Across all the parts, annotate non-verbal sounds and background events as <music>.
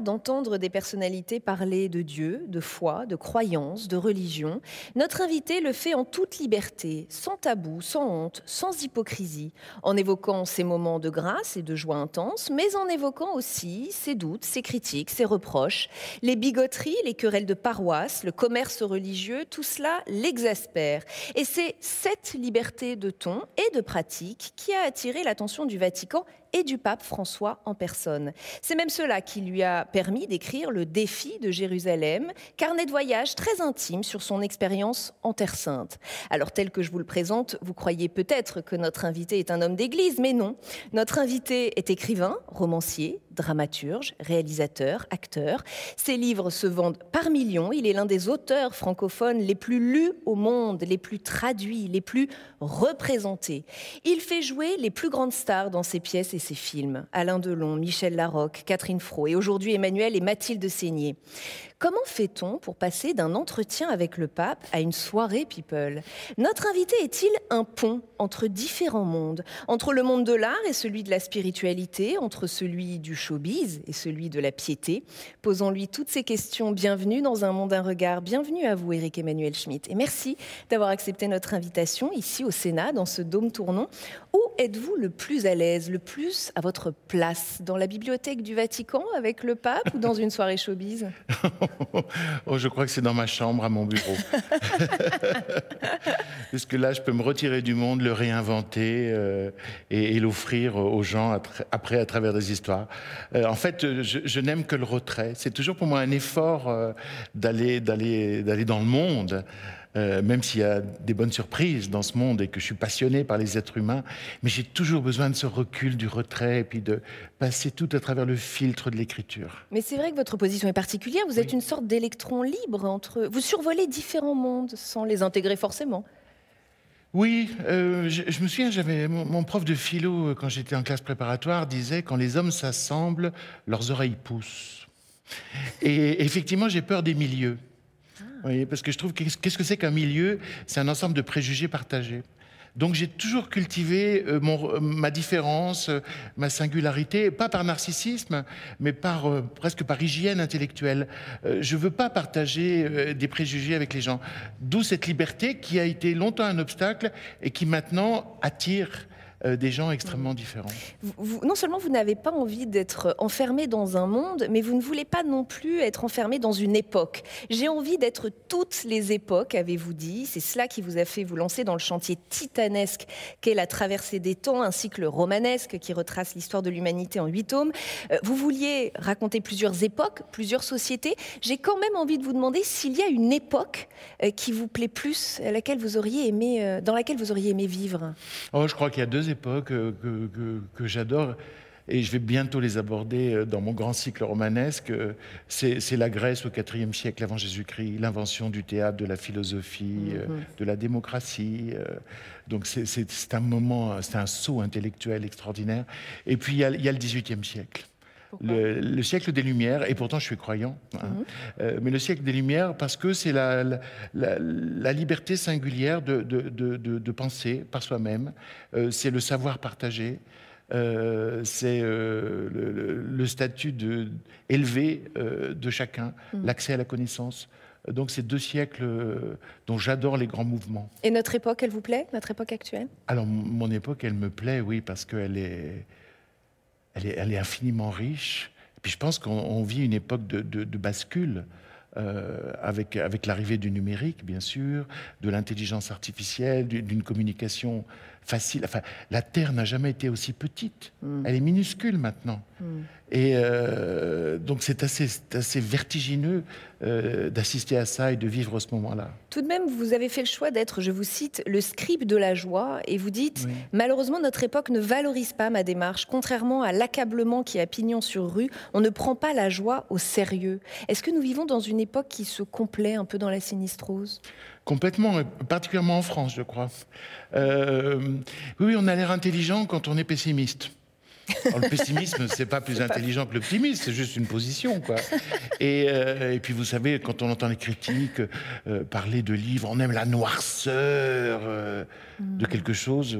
D'entendre des personnalités parler de Dieu, de foi, de croyance, de religion. Notre invité le fait en toute liberté, sans tabou, sans honte, sans hypocrisie, en évoquant ses moments de grâce et de joie intense, mais en évoquant aussi ses doutes, ses critiques, ses reproches, les bigoteries, les querelles de paroisse, le commerce religieux, tout cela l'exaspère. Et c'est cette liberté de ton et de pratique qui a attiré l'attention du Vatican et du pape François en personne. C'est même cela qui lui a permis d'écrire Le défi de Jérusalem, carnet de voyage très intime sur son expérience en Terre Sainte. Alors tel que je vous le présente, vous croyez peut-être que notre invité est un homme d'église, mais non. Notre invité est écrivain, romancier, dramaturge, réalisateur, acteur. Ses livres se vendent par millions. Il est l'un des auteurs francophones les plus lus au monde, les plus traduits, les plus représentés. Il fait jouer les plus grandes stars dans ses pièces et ses films. Alain Delon, Michel Larocque, Catherine Fro et aujourd'hui Emmanuel et Mathilde Seigné. Comment fait-on pour passer d'un entretien avec le pape à une soirée people? Notre invité est-il un pont entre différents mondes? Entre le monde de l'art et celui de la spiritualité, entre celui du showbiz et celui de la piété? Posons-lui toutes ces questions. Bienvenue dans Un monde, un regard. Bienvenue à vous, Éric Emmanuel Schmitt. Et merci d'avoir accepté notre invitation ici au Sénat, dans ce dôme tournant. Où êtes-vous le plus à l'aise, le plus à votre place? Dans la bibliothèque du Vatican avec le pape ou dans une soirée showbiz? <laughs> <laughs> oh, je crois que c'est dans ma chambre, à mon bureau. <laughs> Parce que là, je peux me retirer du monde, le réinventer euh, et, l'offrir aux gens après à travers des histoires. Euh, en fait, je, n'aime que le retrait. C'est toujours pour moi un effort euh, d'aller d'aller d'aller dans le monde. Euh, même s'il y a des bonnes surprises dans ce monde et que je suis passionné par les êtres humains, mais j'ai toujours besoin de ce recul, du retrait, et puis de passer tout à travers le filtre de l'écriture. Mais c'est vrai que votre position est particulière, vous êtes une sorte d'électron libre entre... Vous survolez différents mondes sans les intégrer forcément. Oui, euh, je, me souviens, j'avais mon, prof de philo, euh, quand j'étais en classe préparatoire, disait quand les hommes s'assemblent, leurs oreilles poussent. Et effectivement, j'ai peur des milieux. Oui, parce que je trouve qu'est-ce que c'est qu'un milieu? C'est un ensemble de préjugés partagés. Donc j'ai toujours cultivé euh, mon, euh, ma différence, euh, ma singularité, pas par narcissisme, mais par presque par hygiène intellectuelle. je veux pas partager des préjugés avec les gens. D'où cette liberté qui a été longtemps un obstacle et qui maintenant attire euh, des gens extrêmement différents. non seulement vous n'avez pas envie d'être enfermé dans un monde, mais vous ne voulez pas non plus être enfermé dans une époque. J'ai envie d'être toutes les époques, avez-vous dit. C'est cela qui vous a fait vous lancer dans le chantier titanesque qu'est la traversée des temps, ainsi que le romanesque qui retrace l'histoire de l'humanité en huit tomes. Euh, vous vouliez raconter plusieurs époques, plusieurs sociétés. J'ai quand même envie de vous demander s'il y a une époque euh, qui vous plaît plus, à laquelle vous auriez aimé, dans laquelle vous auriez aimé vivre. Oh, je crois qu'il y a deux époques euh, que, j'adore et je vais bientôt les aborder euh, dans mon grand cycle romanesque. Euh, c'est la Grèce au IVe siècle avant Jésus-Christ, l'invention du théâtre, de la philosophie, mhm. de la démocratie. Donc c'est un moment, c'est un saut intellectuel extraordinaire. Et puis il y a, le XVIIIe siècle. Le, siècle des Lumières, et pourtant je suis croyant, hein. mhm. mais le siècle des Lumières parce que c'est la, la, liberté singulière de, de, de, penser par soi-même, euh, c'est le savoir partagé, euh, c'est euh, le, statut de, élevé de chacun, mhm. l'accès à la connaissance. Donc c'est deux siècles dont j'adore les grands mouvements. Et notre époque, elle vous plaît, notre époque actuelle? Alors mon époque, elle me plaît, oui, parce qu'elle est elle est, infiniment riche. Et puis je pense qu'on vit une époque de, bascule. Euh, avec, avec l'arrivée du numérique, bien sûr, de l'intelligence artificielle, d'une communication facile. Enfin, la Terre n'a jamais été aussi petite. Mm. Elle est minuscule maintenant. Mm. Et euh, donc c'est assez, assez vertigineux euh, d'assister à ça et de vivre ce moment-là. Tout de même, vous avez fait le choix d'être, je vous cite, le scribe de la joie, et vous dites malheureusement notre époque ne valorise pas ma démarche. Contrairement à l'accablement qui a pignon sur rue, on ne prend pas la joie au sérieux. Est-ce que nous vivons dans une époque qui se complaît un peu dans la sinistrose? Complètement, particulièrement en France, je crois. Euh, oui, on a l'air intelligent quand on est pessimiste. Le pessimisme, c'est pas plus intelligent que l'optimisme, c'est juste une position, quoi. Et, euh, et, puis vous savez, quand on entend les critiques euh, parler de livres, on aime la noirceur euh, de mm. quelque chose.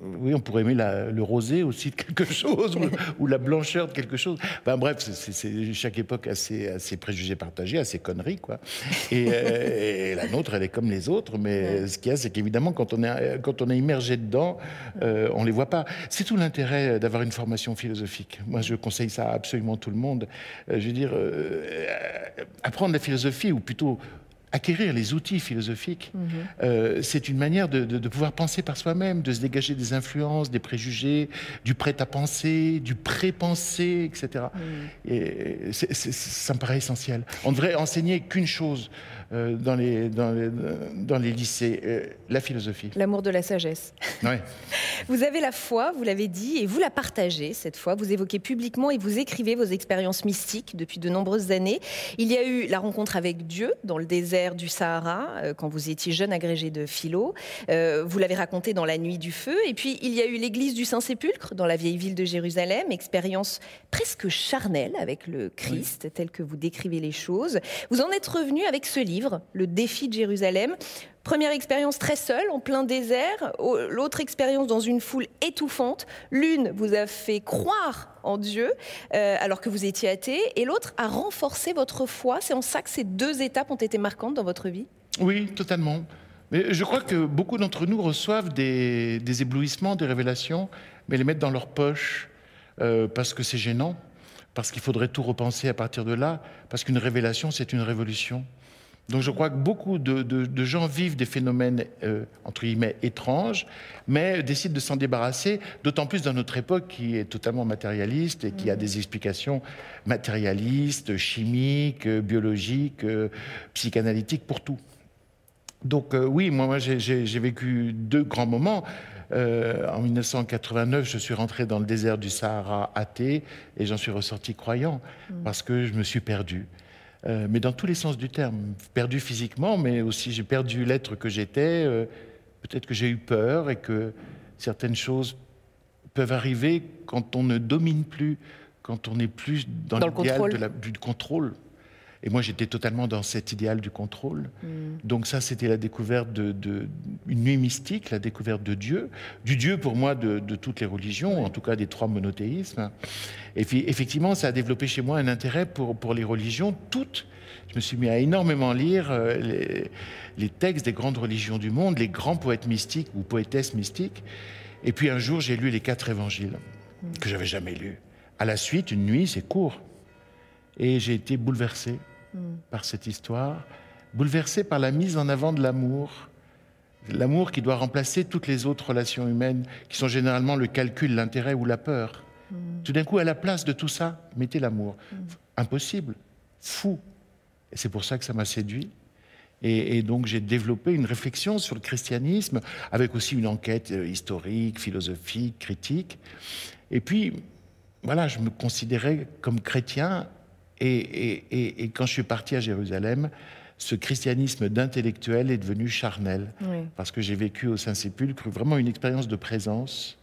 oui, on pourrait aimer le rosé aussi de quelque <laughs> chose, ou, la blancheur de quelque chose. Enfin, bref, c'est chaque époque a ses, a ses, préjugés partagés, a ses conneries, quoi. Et, et, la nôtre, elle est comme les autres, mais ce qu'il y a, c'est qu'évidemment, quand on est quand on est immergé dedans, on les voit pas. C'est tout l'intérêt d'avoir une formation philosophique. Moi, je conseille ça à absolument tout le monde. Euh, je veux dire, euh, apprendre la philosophie, ou plutôt acquérir les outils philosophiques, mhm. euh, c'est une manière de, pouvoir penser par soi-même, de se dégager des influences, des préjugés, du prêt à penser, du pré-penser, etc. Et ça me paraît essentiel. On ne devrait enseigner qu'une chose dans, les, dans, les, dans, les, lycées, euh, la philosophie. L'amour de la sagesse. Ouais. <laughs> vous avez la foi, vous l'avez dit, et vous la partagez cette fois. Vous évoquez publiquement et vous écrivez vos expériences mystiques depuis de nombreuses années. Il y a eu la rencontre avec Dieu dans le désert du Sahara, euh, quand vous étiez jeune agrégé de philo. vous l'avez raconté dans La Nuit du Feu. Et puis, il y a eu l'église du Saint-Sépulcre dans la vieille ville de Jérusalem, expérience presque charnelle avec le Christ, tel que vous décrivez les choses. Vous en êtes revenu avec ce livre le défi de Jérusalem. Première expérience très seule, en plein désert. L'autre expérience dans une foule étouffante. L'une vous a fait croire en Dieu euh, alors que vous étiez athée, et l'autre a renforcé votre foi. C'est en ça que ces deux étapes ont été marquantes dans votre vie Oui, totalement. Mais je crois que beaucoup d'entre nous reçoivent des, éblouissements, des révélations, mais les mettent dans leur poche euh, parce que c'est gênant, parce qu'il faudrait tout repenser à partir de là, parce qu'une révélation, c'est une révolution. Donc je crois que beaucoup de, gens vivent des phénomènes, euh, entre guillemets, étranges, mais décident de s'en débarrasser, d'autant plus dans notre époque qui est totalement matérialiste et qui a des explications matérialistes, chimiques, biologiques, euh, psychanalytiques pour tout. Donc euh, oui, moi, j'ai vécu deux grands moments. en 1989, je suis rentré dans le désert du Sahara athée et j'en suis ressorti croyant mm. parce que je me suis perdu. Euh, mais dans tous les sens du terme. Perdu physiquement, mais aussi j'ai perdu l'être que j'étais. Euh, peut-être que j'ai eu peur et que certaines choses peuvent arriver quand on ne domine plus, quand on n'est plus dans, l'idéal du contrôle. Et moi, j'étais totalement dans cet idéal du contrôle. Mm. Donc ça, c'était la découverte d'une de, nuit mystique, la découverte de Dieu, du Dieu pour moi de, toutes les religions, en tout cas des trois monothéismes. Et puis, effectivement, ça a développé chez moi un intérêt pour, pour les religions toutes. Je me suis mis à énormément lire euh, les, les textes des grandes religions du monde, les grands poètes mystiques ou poétesses mystiques. Et puis un jour, j'ai lu les quatre évangiles mm. que j'avais jamais lus. À la suite, une nuit, c'est court. Et j'ai été bouleversé. Mm. par cette histoire, bouleversé par la mise en avant de l'amour, l'amour qui doit remplacer toutes les autres relations humaines, qui sont généralement le calcul, l'intérêt ou la peur. Mm. Tout d'un coup, à la place de tout ça, mettez l'amour. Mm. Impossible, fou. Et c'est pour ça que ça m'a séduit. Et, donc j'ai développé une réflexion sur le christianisme, avec aussi une enquête euh, historique, philosophique, critique. Et puis, voilà, je me considérais comme chrétien et, quand je suis parti à Jérusalem, ce christianisme d'intellectuel est devenu charnel, parce que j'ai vécu au Saint-Sépulcre vraiment une expérience de présence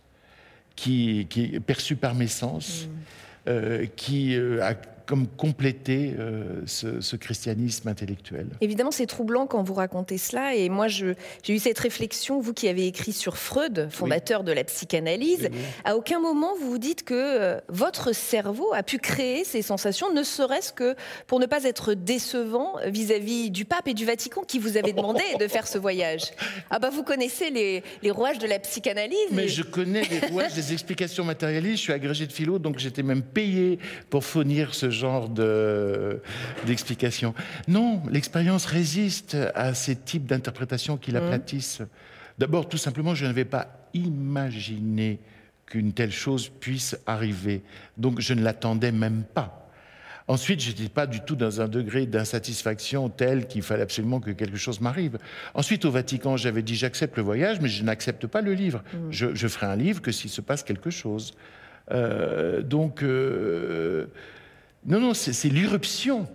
qui, est perçue par mes sens, mm. euh, qui euh, a comme compléter euh, ce, christianisme intellectuel. Évidemment, c'est troublant quand vous racontez cela. Et moi, j'ai eu cette réflexion, vous qui avez écrit sur Freud, fondateur de la psychanalyse, à aucun moment vous vous dites que euh, votre cerveau a pu créer ces sensations, ne serait-ce que pour ne pas être décevant vis-à-vis du pape et du Vatican qui vous avaient demandé de faire ce voyage. Ah bah vous connaissez les, les rouages de la psychanalyse. Mais je connais les rouages des explications matérialistes. Je suis agrégé de philo, donc j'étais même payé pour fournir ce genre d'explication. non, l'expérience résiste à ces types d'interprétations qui l'aplatissent. Mmh. D'abord, tout simplement, je n'avais pas imaginé qu'une telle chose puisse arriver. Donc, je ne l'attendais même pas. Ensuite, je n'étais pas du tout dans un degré d'insatisfaction tel qu'il fallait absolument que quelque chose m'arrive. Ensuite, au Vatican, j'avais dit j'accepte le voyage, mais je n'accepte pas le livre. Mmh. Je, ferai un livre que s'il se passe quelque chose. Euh, donc, euh, non, non, c'est l'irruption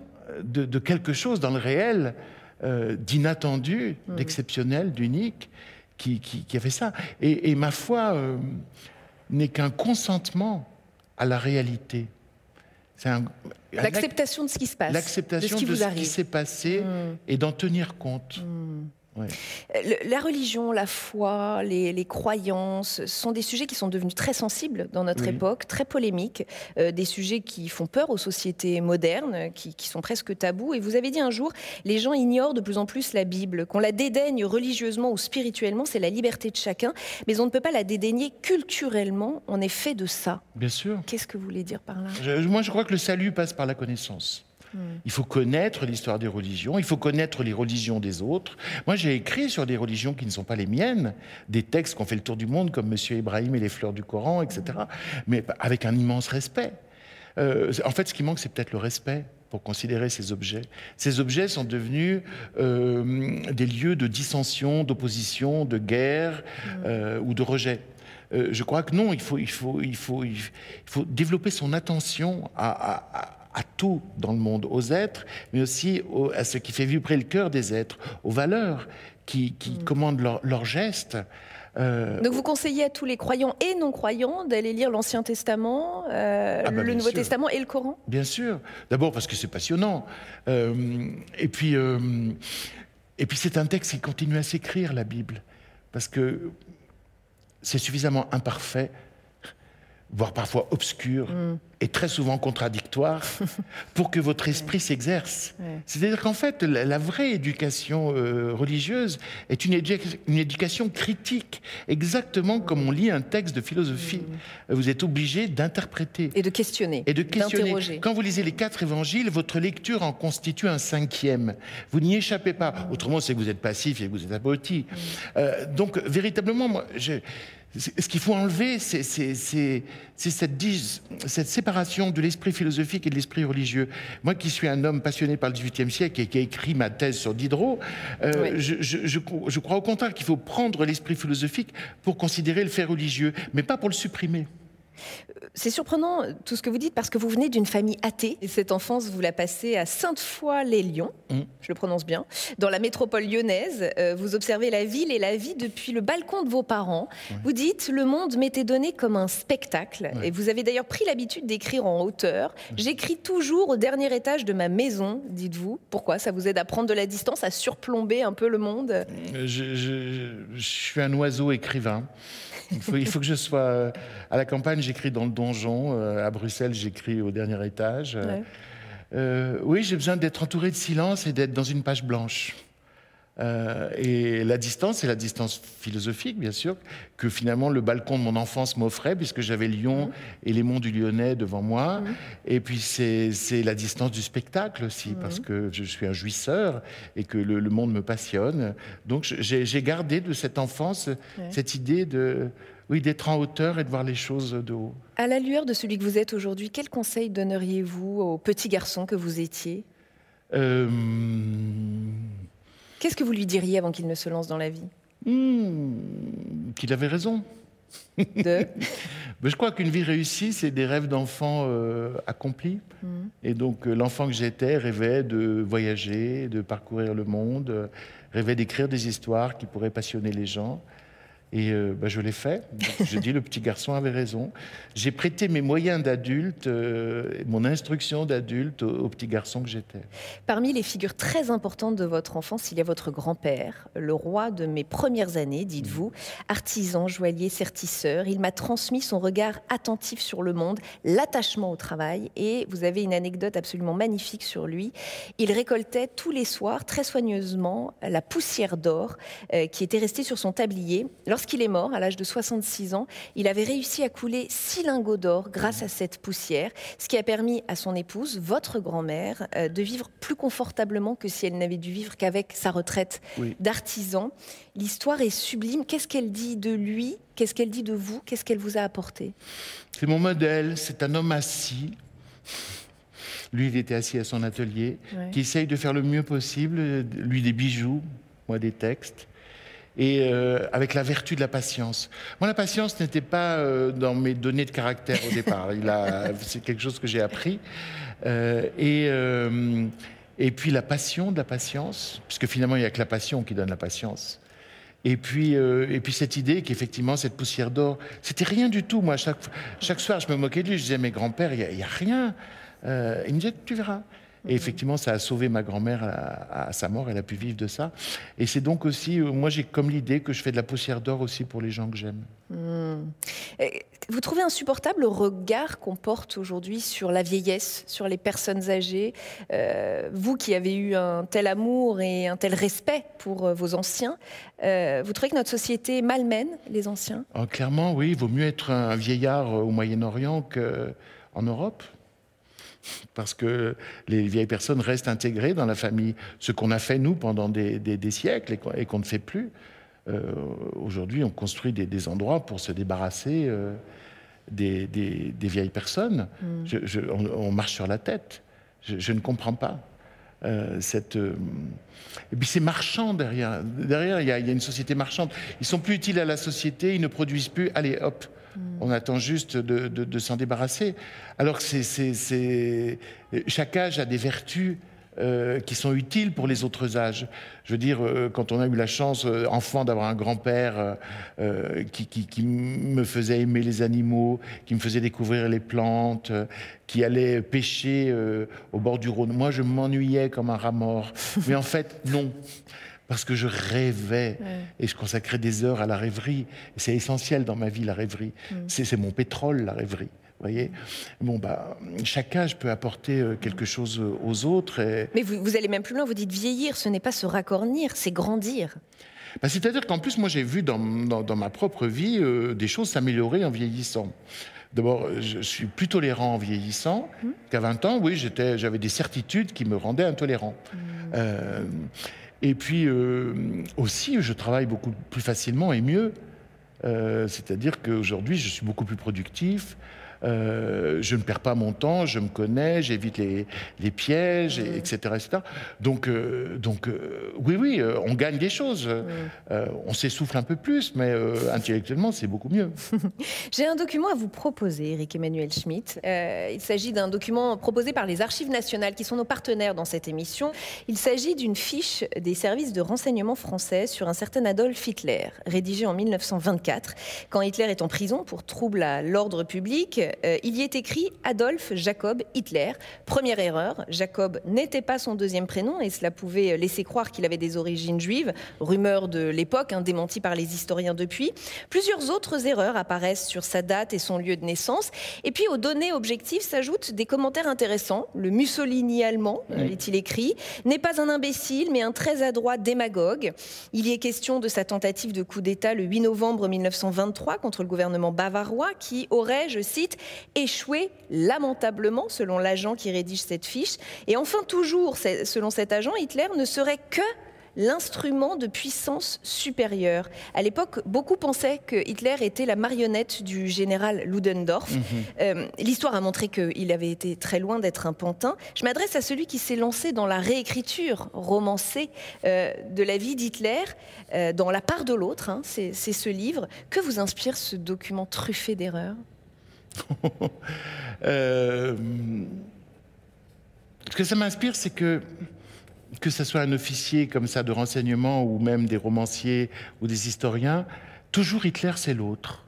de, quelque chose dans le réel euh, d'inattendu, mmh. d'exceptionnel, d'unique, qui, a fait ça. Et, ma foi, euh, n'est qu'un consentement à la réalité. L'acceptation de ce qui se passe. L'acceptation de ce qui, s'est passé hmm. et d'en tenir compte. Hmm. La religion, la foi, les, croyances sont des sujets qui sont devenus très sensibles dans notre époque, très polémiques, euh, des sujets qui font peur aux sociétés modernes, qui, sont presque tabous. Et vous avez dit un jour, les gens ignorent de plus en plus la Bible, qu'on la dédaigne religieusement ou spirituellement, c'est la liberté de chacun, mais on ne peut pas la dédaigner culturellement, on est fait de ça. Bien sûr. Qu'est-ce que vous voulez dire par là? Moi, je crois que le salut passe par la connaissance. Il faut connaître l'histoire des religions, il faut connaître les religions des autres. Moi, j'ai écrit sur des religions qui ne sont pas les miennes, des textes qui ont fait le tour du monde, comme Monsieur Ibrahim et les fleurs du Coran, etc., mais avec un immense respect. Euh, en fait, ce qui manque, c'est peut-être le respect pour considérer ces objets. Ces objets sont devenus euh, des lieux de dissension, d'opposition, de guerre euh, ou de rejet. je crois que non, il faut, il faut, il faut, il faut développer son attention à à tout dans le monde, aux êtres, mais aussi à ce qui fait vibrer le cœur des êtres, aux valeurs qui, mm. commandent leurs gestes. Euh, Donc vous conseillez à tous les croyants et non-croyants d'aller lire l'Ancien Testament, euh, ah bah, le Nouveau Testament et le Coran? Bien sûr. D'abord parce que c'est passionnant. Euh, et puis, et puis c'est un texte qui continue à s'écrire, la Bible. Parce que c'est suffisamment imparfait voire parfois obscur mm. et très souvent contradictoire, <laughs> pour que votre esprit s'exerce. C'est-à-dire qu'en fait, la, vraie éducation euh, religieuse est une, une, éducation critique, exactement comme on lit un texte de philosophie. Mm. Vous êtes obligé d'interpréter. Et de questionner. Et de questionner. Quand vous lisez les quatre évangiles, votre lecture en constitue un cinquième. Vous n'y échappez pas. Mm. Autrement, c'est que vous êtes passif et que vous êtes abruti. Euh, donc, véritablement, moi, je, ce qu'il faut enlever, c'est cette, cette, séparation de l'esprit philosophique et de l'esprit religieux. Moi qui suis un homme passionné par le XVIIIe siècle et qui a écrit ma thèse sur Diderot, euh, je, je, crois au contraire qu'il faut prendre l'esprit philosophique pour considérer le fait religieux, mais pas pour le supprimer. C'est surprenant tout ce que vous dites parce que vous venez d'une famille athée. Et cette enfance, vous la passez à Sainte-Foy-les-Lyons, mm. je le prononce bien, dans la métropole lyonnaise. Euh, vous observez la ville et la vie depuis le balcon de vos parents. Vous dites le monde m'était donné comme un spectacle. Et vous avez d'ailleurs pris l'habitude d'écrire en hauteur. J'écris toujours au dernier étage de ma maison, dites-vous. Pourquoi Ça vous aide à prendre de la distance, à surplomber un peu le monde? Euh, je, je suis un oiseau écrivain. Il faut, que je sois euh, à la campagne, j'écris dans le donjon. Euh, à Bruxelles, j'écris au dernier étage. Euh, oui, j'ai besoin d'être entouré de silence et d'être dans une page blanche. Euh, et la distance, c'est la distance philosophique, bien sûr, que finalement le balcon de mon enfance m'offrait, puisque j'avais Lyon et les monts du Lyonnais devant moi. Et puis c'est la distance du spectacle aussi, parce que je suis un jouisseur et que le, monde me passionne. Donc j'ai gardé de cette enfance cette idée de, oui, d'être en hauteur et de voir les choses de haut. À la lueur de celui que vous êtes aujourd'hui, quel conseil donneriez-vous au petit garçon que vous étiez? Euh, Qu'est-ce que vous lui diriez avant qu'il ne se lance dans la vie? Hmm, Qu'il avait raison. De <laughs> Mais je crois qu'une vie réussie, c'est des rêves d'enfant euh, accomplis. Hmm. Et donc, euh, l'enfant que j'étais rêvait de voyager, de parcourir le monde, rêvait d'écrire des histoires qui pourraient passionner les gens. Et euh, bah, je l'ai fait. je dis, le petit garçon avait raison. J'ai prêté mes moyens d'adulte, euh, mon instruction d'adulte au, petit garçon que j'étais. Parmi les figures très importantes de votre enfance, il y a votre grand-père, le roi de mes premières années, dites-vous, artisan, joaillier, sertisseur. Il m'a transmis son regard attentif sur le monde, l'attachement au travail. Et vous avez une anecdote absolument magnifique sur lui. Il récoltait tous les soirs, très soigneusement, la poussière d'or euh, qui était restée sur son tablier. Lorsqu'il est mort, à l'âge de 66 ans, il avait réussi à couler six lingots d'or grâce à cette poussière, ce qui a permis à son épouse, votre grand-mère, euh, de vivre plus confortablement que si elle n'avait dû vivre qu'avec sa retraite d'artisan. L'histoire est sublime. Qu'est-ce qu'elle dit de lui? Qu'est-ce qu'elle dit de vous? Qu'est-ce qu'elle vous a apporté? C'est mon modèle. C'est un homme assis. Lui, il était assis à son atelier, qui essaye de faire le mieux possible, lui des bijoux, moi des textes et euh, avec la vertu de la patience. Moi, la patience n'était pas euh, dans mes données de caractère au départ. <laughs> c'est quelque chose que j'ai appris. Euh, et, et puis la passion de la patience, puisque finalement, il n'y a que la passion qui donne la patience. Et puis, et puis cette idée qu'effectivement, cette poussière d'or, c'était rien du tout. Moi, chaque, chaque soir, je me moquais de lui. Je disais, mais grand-père, il n'y a, rien. Il me disait, tu verras. Et effectivement, ça a sauvé ma grand-mère à, sa mort. Elle a pu vivre de ça. Et c'est donc aussi, euh, moi, j'ai comme l'idée que je fais de la poussière d'or aussi pour les gens que j'aime. Hmm. Vous trouvez insupportable le regard qu'on porte aujourd'hui sur la vieillesse, sur les personnes âgées euh, Vous qui avez eu un tel amour et un tel respect pour euh, vos anciens, vous trouvez que notre société malmène les anciens? Oh, Clairement, oui. Il vaut mieux être un vieillard au Moyen-Orient qu'en Europe parce que les vieilles personnes restent intégrées dans la famille. Ce qu'on a fait, nous, pendant des, siècles et qu'on ne fait plus. Euh, aujourd'hui, on construit des, endroits pour se débarrasser euh, des, vieilles personnes. Mm. on, marche sur la tête. Je, ne comprends pas. Euh, cette, Et puis c'est marchand derrière. Derrière, il y, a, il y, a, une société marchande. Ils sont plus utiles à la société, ils ne produisent plus. Allez, hop, Mm. On attend juste de, s'en débarrasser. Alors que c'est, chaque âge a des vertus euh, qui sont utiles pour les autres âges. Je veux dire, euh, quand on a eu la chance, euh, enfant, d'avoir un grand-père qui, me faisait aimer les animaux, qui me faisait découvrir les plantes, qui allait pêcher au bord du Rhône, moi je m'ennuyais comme un rat mort. <laughs> Mais en fait, non parce que je rêvais et je consacrais des heures à la rêverie. C'est essentiel dans ma vie, la rêverie. Mm. C'est mon pétrole, la rêverie. Voyez bon, bah, chaque âge peut apporter euh, quelque chose euh, aux autres. Mais vous, allez même plus loin, vous dites vieillir, ce n'est pas se racornir, c'est grandir. Bah, C'est-à-dire qu'en plus, moi, j'ai vu dans, dans, ma propre vie euh, des choses s'améliorer en vieillissant. D'abord, je suis plus tolérant en vieillissant mm. qu'à 20 ans. Oui, j'avais des certitudes qui me rendaient intolérant. Mm. Et puis euh, aussi, je travaille beaucoup plus facilement et mieux. C'est-à-dire qu'aujourd'hui, je suis beaucoup plus productif. Euh, je ne perds pas mon temps, je me connais, j'évite les, les, pièges, etc., etc. Donc, euh, donc euh, oui, oui, on gagne des choses. on s'essouffle un peu plus, mais intellectuellement, c'est beaucoup mieux. <laughs> J'ai un document à vous proposer, Eric Emmanuel Schmitt. il s'agit d'un document proposé par les Archives nationales, qui sont nos partenaires dans cette émission. Il s'agit d'une fiche des services de renseignement français sur un certain Adolf Hitler, rédigée en 1924, quand Hitler est en prison pour trouble à l'ordre public euh, il y est écrit Adolphe Jacob Hitler. Première erreur, Jacob n'était pas son deuxième prénom et cela pouvait laisser croire qu'il avait des origines juives, rumeur de l'époque, hein, démentie par les historiens depuis. Plusieurs autres erreurs apparaissent sur sa date et son lieu de naissance. Et puis aux données objectives s'ajoutent des commentaires intéressants. Le Mussolini allemand, est-il écrit, n'est pas un imbécile mais un très adroit démagogue. Il y est question de sa tentative de coup d'État le 8 novembre 1923 contre le gouvernement bavarois qui aurait, je cite, échoué lamentablement, selon l'agent qui rédige cette fiche. Et enfin, toujours, selon cet agent, Hitler ne serait que l'instrument de puissance supérieure. À l'époque, beaucoup pensaient que Hitler était la marionnette du général Ludendorff. Mhm. Euh, l'histoire a montré qu'il avait été très loin d'être un pantin. Je m'adresse à celui qui s'est lancé dans la réécriture romancée euh, de la vie d'Hitler, euh, dans La part de l'autre, hein, c'est ce livre. Que vous inspire ce document truffé d'erreurs? Euh, ce que ça m'inspire, c'est que que ce soit un officier comme ça de renseignement ou même des romanciers ou des historiens, toujours Hitler c'est l'autre.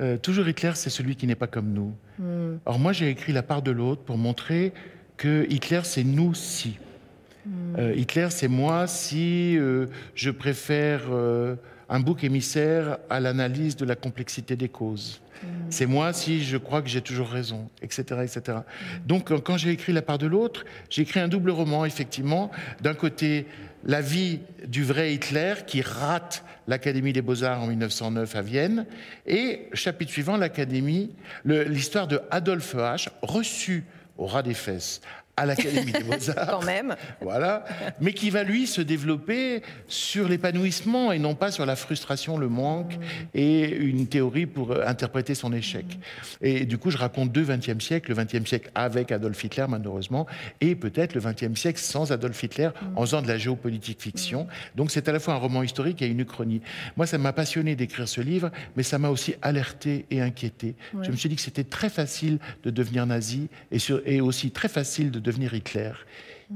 Euh, toujours Hitler c'est celui qui n'est pas comme nous. Hmm. Or moi j'ai écrit La part de l'autre pour montrer que Hitler c'est nous si. Hmm. Euh, Hitler c'est moi si je préfère un bouc émissaire à l'analyse de la complexité des causes. Mm. C'est moi si je crois que j'ai toujours raison, etc. etc. Donc quand j'ai écrit La part de l'autre, j'ai écrit un double roman, effectivement. D'un côté, la vie du vrai Hitler qui rate l'Académie des beaux-arts en 1909 à Vienne, et chapitre suivant, l'Académie, l'histoire de Adolphe H, reçu au ras des fesses à l'Académie des <laughs> Beaux-Arts. Quand même. Voilà. Mais qui va, lui, se développer sur l'épanouissement et non pas sur la frustration, le manque et une théorie pour euh, interpréter son échec. Et du coup, je raconte deux 20e siècle, le 20e siècle avec Adolf Hitler, malheureusement, et peut-être le 20e siècle sans Adolf Hitler, mm. en faisant de la géopolitique fiction. Donc, c'est à la fois un roman historique et une uchronie. Moi, ça m'a passionné d'écrire ce livre, mais ça m'a aussi alerté et inquiété. Je me suis dit que c'était très facile de devenir nazi et, sur, et aussi très facile de devenir Hitler.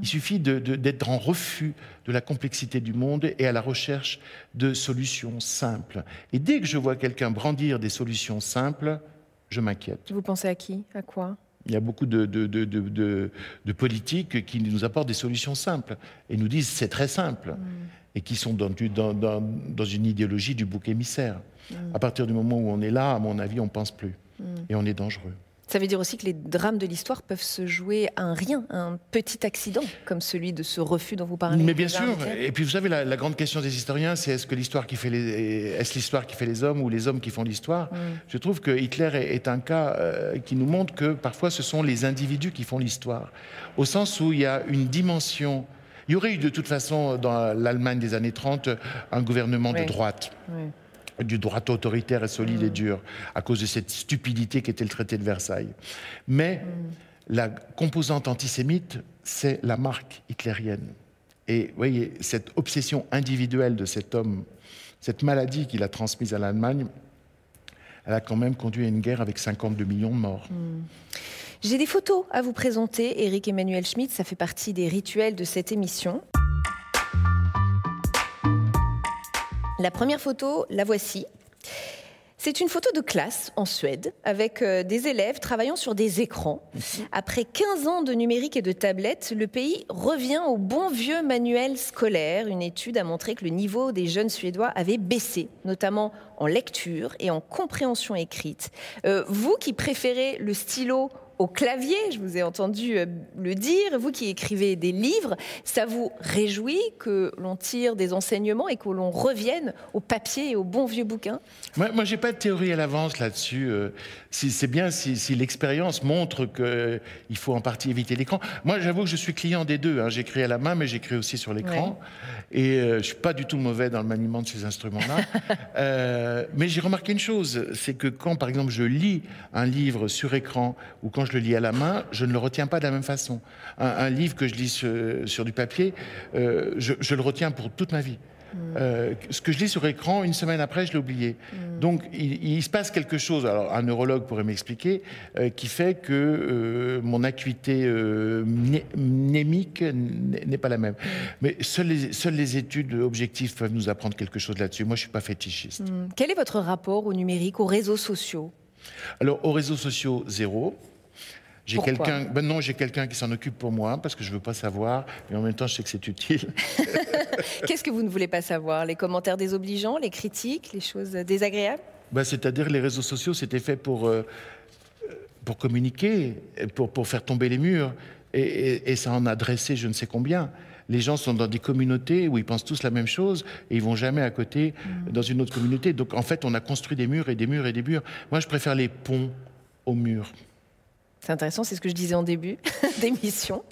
Il suffit d'être en refus de la complexité du monde et à la recherche de solutions simples. Et dès que je vois quelqu'un brandir des solutions simples, je m'inquiète. Vous pensez à qui? À quoi? Il y a beaucoup de, de, politiques qui nous apportent des solutions simples et nous disent c'est très simple mm. et qui sont dans, dans, une idéologie du bouc émissaire. Mm. À partir du moment où on est là, à mon avis, on ne pense plus mm. et on est dangereux. Ça veut dire aussi que les drames de l'histoire peuvent se jouer à un rien, à un petit accident, comme celui de ce refus dont vous parlez. Mais bien sûr. Et puis vous savez, la, grande question des historiens, c'est est-ce que l'histoire qui fait les, est-ce l'histoire qui fait les hommes ou les hommes qui font l'histoire? Mm. Je trouve que Hitler est, un cas euh, qui nous montre que parfois ce sont les individus qui font l'histoire, au sens où il y a une dimension. Il y aurait eu de toute façon dans l'Allemagne des années 30 un gouvernement de droite. Oui du droit autoritaire et solide et dur, à cause de cette stupidité qui était le traité de Versailles. Mais la composante antisémite, c'est la marque hitlérienne. Et vous voyez, cette obsession individuelle de cet homme, cette maladie qu'il a transmise à l'Allemagne, elle a quand même conduit à une guerre avec 52 millions de morts. J'ai des photos à vous présenter, Eric Emmanuel Schmitt, ça fait partie des rituels de cette émission. La première photo, la voici. C'est une photo de classe en Suède avec euh, des élèves travaillant sur des écrans. Après 15 ans de numérique et de tablettes, le pays revient au bon vieux manuel scolaire. Une étude a montré que le niveau des jeunes Suédois avait baissé, notamment en lecture et en compréhension écrite. Euh, vous qui préférez le stylo au clavier, je vous ai entendu euh, le dire, vous qui écrivez des livres, ça vous réjouit que l'on tire des enseignements et que l'on revienne au papier et au bon vieux bouquin? Moi, moi je n'ai pas de théorie à l'avance là-dessus. Euh, c'est bien si, l'expérience montre qu'il euh, faut en partie éviter l'écran. Moi, j'avoue que je suis client des deux. Hein. J'écris à la main, mais j'écris aussi sur l'écran. Et je ne suis pas du tout mauvais dans le maniement de ces instruments-là. <laughs> mais j'ai remarqué une chose, c'est que quand, par exemple, je lis un livre sur écran ou quand je le lis à la main, je ne le retiens pas de la même façon. Un, livre que je lis sur, du papier, euh, je, le retiens pour toute ma vie. Hmm. Euh, ce que je lis sur écran, une semaine après, je l'ai oublié. Hmm. Donc, il, se passe quelque chose, alors un neurologue pourrait m'expliquer, euh, qui fait que mon acuité mnémique n'est pas la même. Hmm. Mais seules les, seules les, études objectives peuvent nous apprendre quelque chose là-dessus. Moi, je ne suis pas fétichiste. Quel est votre rapport au numérique, aux réseaux sociaux? Alors, aux réseaux sociaux, zéro. J'ai quelqu'un, ben non, j'ai quelqu'un qui s'en occupe pour moi parce que je veux pas savoir, mais en même temps, je sais que c'est utile. <laughs> Qu'est-ce que vous ne voulez pas savoir? Les commentaires désobligeants, les critiques, les choses désagréables? Ben, C'est-à-dire les réseaux sociaux, c'était fait pour, euh, pour communiquer, pour, pour faire tomber les murs, et, et, ça en a dressé je ne sais combien. Les gens sont dans des communautés où ils pensent tous la même chose et ils vont jamais à côté mm. dans une autre communauté. Donc en fait, on a construit des murs et des murs et des murs. Moi, je préfère les ponts aux murs. C'est intéressant, c'est ce que je disais en début <laughs> d'émission.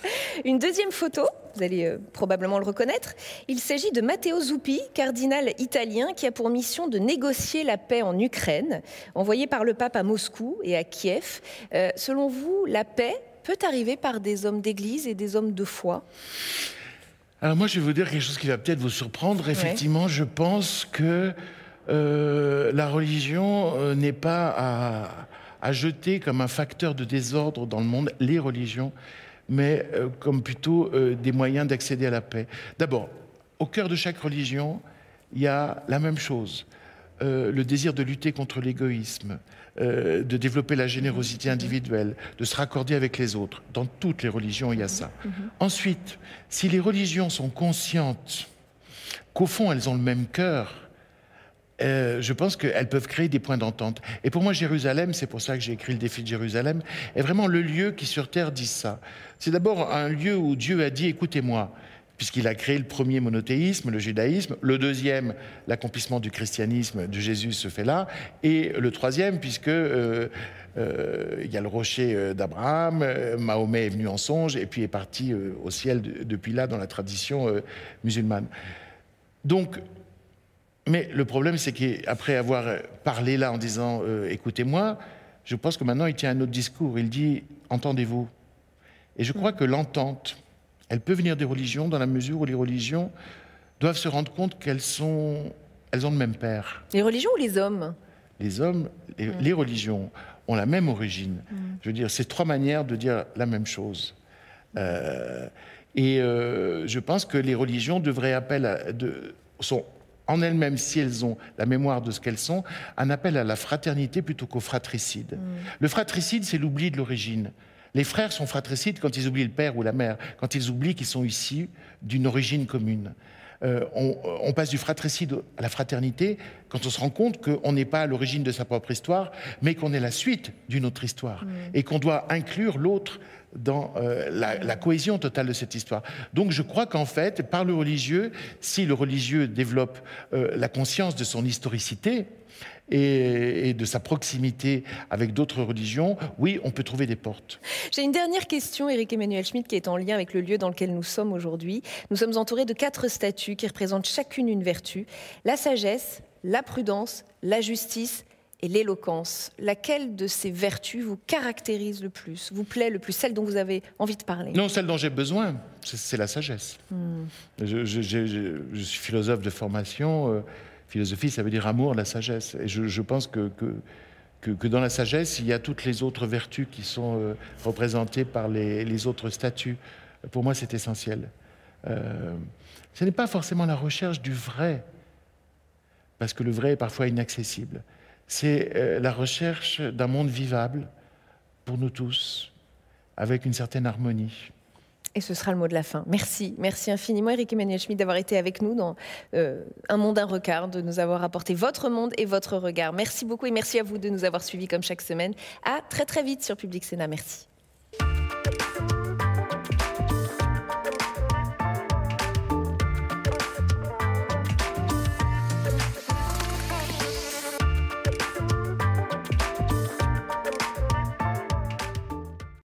Une deuxième photo, vous allez euh, probablement le reconnaître. Il s'agit de Matteo Zuppi, cardinal italien qui a pour mission de négocier la paix en Ukraine, envoyé par le pape à Moscou et à Kiev. Euh, selon vous, la paix peut arriver par des hommes d'église et des hommes de foi? Alors moi, je vais vous dire quelque chose qui va peut-être vous surprendre. Effectivement, je pense que euh, la religion n'est pas à à jeter comme un facteur de désordre dans le monde les religions, mais euh, comme plutôt euh, des moyens d'accéder à la paix. D'abord, au cœur de chaque religion, il y a la même chose. Euh, le désir de lutter contre l'égoïsme, de développer la générosité individuelle, de se raccorder avec les autres. Dans toutes les religions, il y a ça. Ensuite, si les religions sont conscientes qu'au fond, elles ont le même cœur, euh, je pense qu'elles peuvent créer des points d'entente. Et pour moi, Jérusalem, c'est pour ça que j'ai écrit le défi de Jérusalem, est vraiment le lieu qui sur Terre dit ça. C'est d'abord un lieu où Dieu a dit, écoutez-moi, puisqu'il a créé le premier monothéisme, le judaïsme, le deuxième, l'accomplissement du christianisme de Jésus se fait là, et le troisième, puisque... Euh, euh, il y a le rocher d'Abraham, Mahomet est venu en songe et puis est parti au ciel depuis là dans la tradition musulmane. Donc mais le problème, c'est qu'après avoir parlé là en disant euh, écoutez-moi, je pense que maintenant il tient un autre discours. Il dit entendez-vous. Et je crois que l'entente, elle peut venir des religions dans la mesure où les religions doivent se rendre compte qu'elles sont, elles ont le même père. Les religions ou les hommes? Les hommes, les, mm. religions ont la même origine. Mm. Je veux dire, c'est trois manières de dire la même chose. Euh, Et euh, je pense que les religions devraient appeler à, de, sont en elles-mêmes, si elles ont la mémoire de ce qu'elles sont, un appel à la fraternité plutôt qu'au fratricide. Mm. Le fratricide, c'est l'oubli de l'origine. Les frères sont fratricides quand ils oublient le père ou la mère, quand ils oublient qu'ils sont issus d'une origine commune. Euh, on, passe du fratricide à la fraternité quand on se rend compte qu'on n'est pas à l'origine de sa propre histoire, mais qu'on est la suite d'une autre histoire, mm. et qu'on doit inclure l'autre dans euh, la, cohésion totale de cette histoire. Donc je crois qu'en fait, par le religieux, si le religieux développe euh, la conscience de son historicité, et, de sa proximité avec d'autres religions, oui, on peut trouver des portes. J'ai une dernière question, Eric Emmanuel Schmitt, qui est en lien avec le lieu dans lequel nous sommes aujourd'hui. Nous sommes entourés de quatre statues qui représentent chacune une vertu la sagesse, la prudence, la justice et l'éloquence. Laquelle de ces vertus vous caractérise le plus, vous plaît le plus, celle dont vous avez envie de parler? Non, celle dont j'ai besoin, c'est la sagesse. Hmm. Je, suis philosophe de formation. Euh, philosophie, ça veut dire amour, la sagesse. Et je, pense que, que, dans la sagesse, il y a toutes les autres vertus qui sont euh, représentées par les, autres statuts. Pour moi, c'est essentiel. Euh, ce n'est pas forcément la recherche du vrai, parce que le vrai est parfois inaccessible. C'est euh, la recherche d'un monde vivable pour nous tous, avec une certaine harmonie. Et ce sera le mot de la fin. Merci, merci infiniment Eric Emmanuel Schmitt d'avoir été avec nous dans euh, Un monde, un regard, de nous avoir apporté votre monde et votre regard. Merci beaucoup et merci à vous de nous avoir suivis comme chaque semaine. À très très vite sur Public Sénat. Merci.